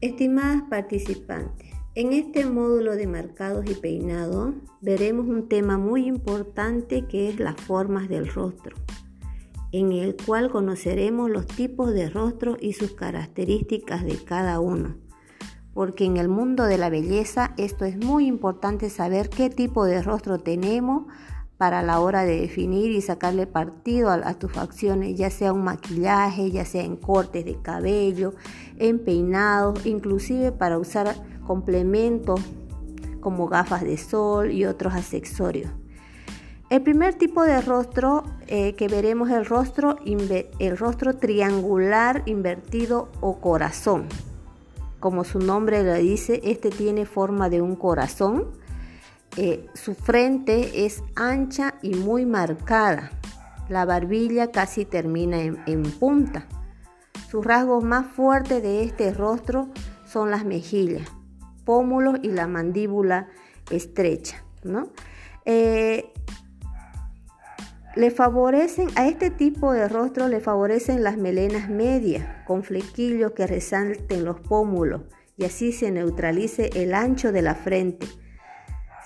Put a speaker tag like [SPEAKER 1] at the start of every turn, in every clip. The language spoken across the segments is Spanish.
[SPEAKER 1] Estimadas participantes, en este módulo de marcados y peinados veremos un tema muy importante que es las formas del rostro, en el cual conoceremos los tipos de rostro y sus características de cada uno. Porque en el mundo de la belleza esto es muy importante saber qué tipo de rostro tenemos para la hora de definir y sacarle partido a, tus facciones, ya sea un maquillaje, ya sea en cortes de cabello, en peinados, inclusive para usar complementos como gafas de sol y otros accesorios. El primer tipo de rostro eh, que veremos es el rostro, el rostro triangular invertido o corazón. Como su nombre le dice, este tiene forma de un corazón su frente es ancha y muy marcada. La barbilla casi termina en, punta. Sus rasgos más fuertes de este rostro son las mejillas, pómulos y la mandíbula estrecha. Eh, le favorecen a este tipo de rostro le favorecen las melenas medias con flequillos que resalten los pómulos y así se neutralice el ancho de la frente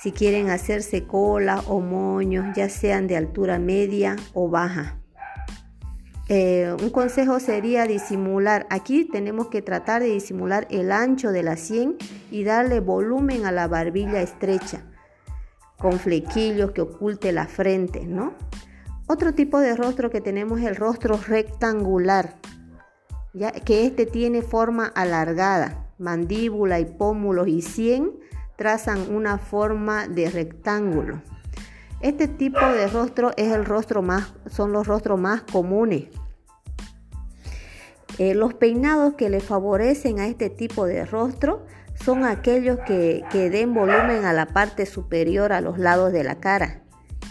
[SPEAKER 1] si quieren hacerse cola o moños, ya sean de altura media o baja. Eh, un consejo sería disimular. Aquí tenemos que tratar de disimular el ancho de la sien y darle volumen a la barbilla estrecha, con flequillos que oculte la frente, ¿no? Otro tipo de rostro que tenemos es el rostro rectangular, ya que este tiene forma alargada, mandíbula y pómulos y sien trazan una forma de rectángulo. Este tipo de rostro es el rostro más, son los rostros más comunes. Eh, los peinados que le favorecen a este tipo de rostro son aquellos que, que den volumen a la parte superior a los lados de la cara.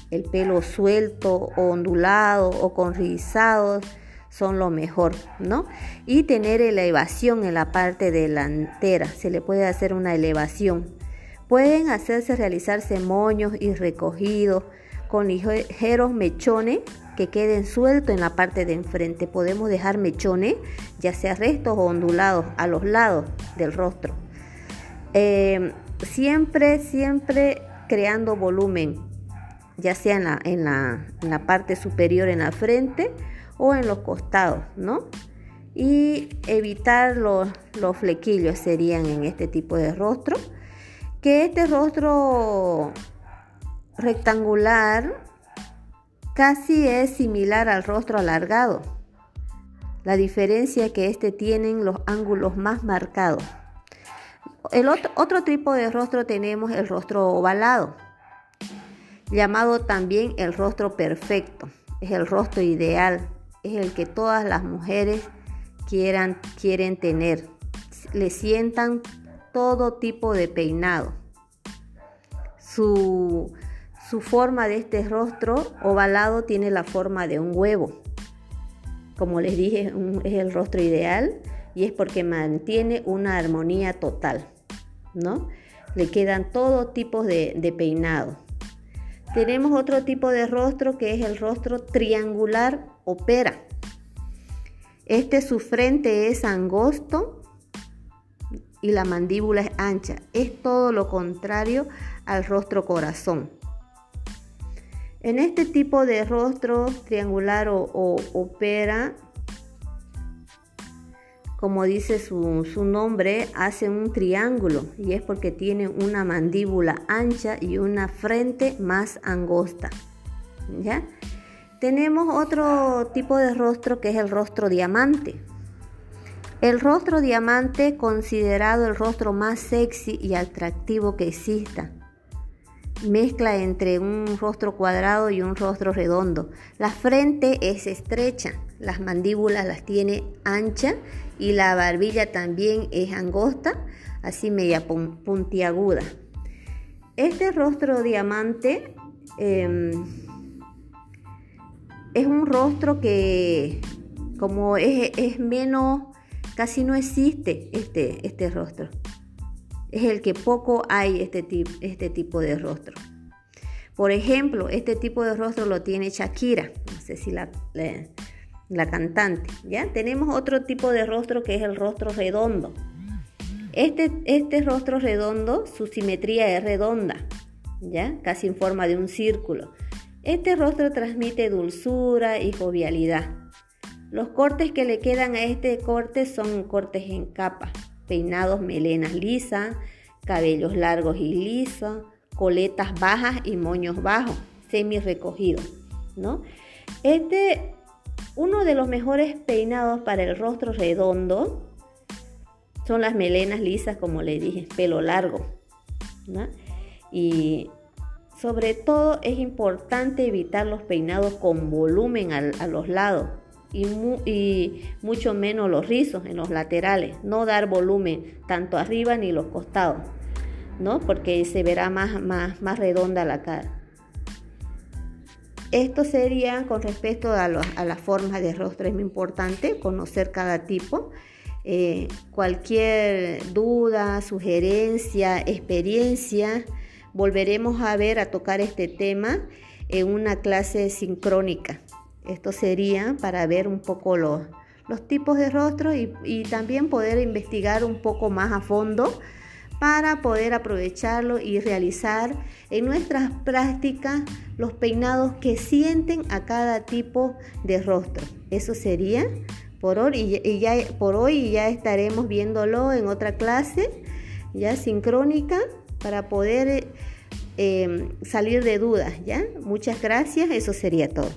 [SPEAKER 1] El pelo suelto o ondulado o con rizados son lo mejor, ¿no? Y tener elevación en la parte delantera, se le puede hacer una elevación. Pueden hacerse realizarse moños y recogidos con ligeros mechones que queden sueltos en la parte de enfrente. Podemos dejar mechones, ya sea restos o ondulados, a los lados del rostro. Eh, siempre, siempre creando volumen, ya sea en la, en, la, parte superior en la frente o en los costados, ¿no? Y evitar los, los flequillos serían en este tipo de rostro que este rostro rectangular casi es similar al rostro alargado. La diferencia es que este tienen los ángulos más marcados. El otro, otro tipo de rostro tenemos el rostro ovalado, llamado también el rostro perfecto. Es el rostro ideal, es el que todas las mujeres quieran, quieren tener. Le sientan todo tipo de peinado. Su, forma de este rostro ovalado tiene la forma de un huevo. Como les dije, es el rostro ideal y es porque mantiene una armonía total, ¿no? Le quedan todo tipo de, de peinado. Tenemos otro tipo de rostro que es el rostro triangular opera. Este su frente es angosto y la mandíbula es ancha. Es todo lo contrario al rostro corazón. En este tipo de rostro triangular o, opera, como dice su, su, nombre, hace un triángulo y es porque tiene una mandíbula ancha y una frente más angosta. ¿Ya? Tenemos otro tipo de rostro que es el rostro diamante. El rostro diamante considerado el rostro más sexy y atractivo que exista. Mezcla entre un rostro cuadrado y un rostro redondo. La frente es estrecha, las mandíbulas las tiene ancha y la barbilla también es angosta, así media puntiaguda. Este rostro diamante em, es un rostro que como es menos Casi no existe este, este rostro. Es el que poco hay este, este tipo de rostro. Por ejemplo, este tipo de rostro lo tiene Shakira, no sé si la, la, cantante. ¿ya? Tenemos otro tipo de rostro que es el rostro redondo. Este, este rostro redondo, su simetría es redonda, ¿ya? Casi en forma de un círculo. Este rostro transmite dulzura y jovialidad. Los cortes que le quedan a este corte son cortes en capa, peinados, melenas lisas, cabellos largos y lisos, coletas bajas y moños bajos, semi recogidos, ¿no? Este, uno de los mejores peinados para el rostro redondo son las melenas lisas, como le dije, pelo largo, Y sobre todo es importante evitar los peinados con volumen a los lados y, mucho menos los rizos en los laterales. No dar volumen tanto arriba ni los costados, ¿no? Porque se verá más, más, más redonda la cara. Esto sería con respecto a, las formas de rostro. Es muy importante conocer cada tipo. Eh, cualquier duda, sugerencia, experiencia, volveremos a ver, a tocar este tema en una clase sincrónica. Esto sería para ver un poco los, tipos de rostro y, y también poder investigar un poco más a fondo para poder aprovecharlo y realizar en nuestras prácticas los peinados que sienten a cada tipo de rostro. Eso sería por hoy y ya, por hoy ya estaremos viéndolo en otra clase ya sincrónica para poder eh, salir de dudas ya muchas gracias eso sería todo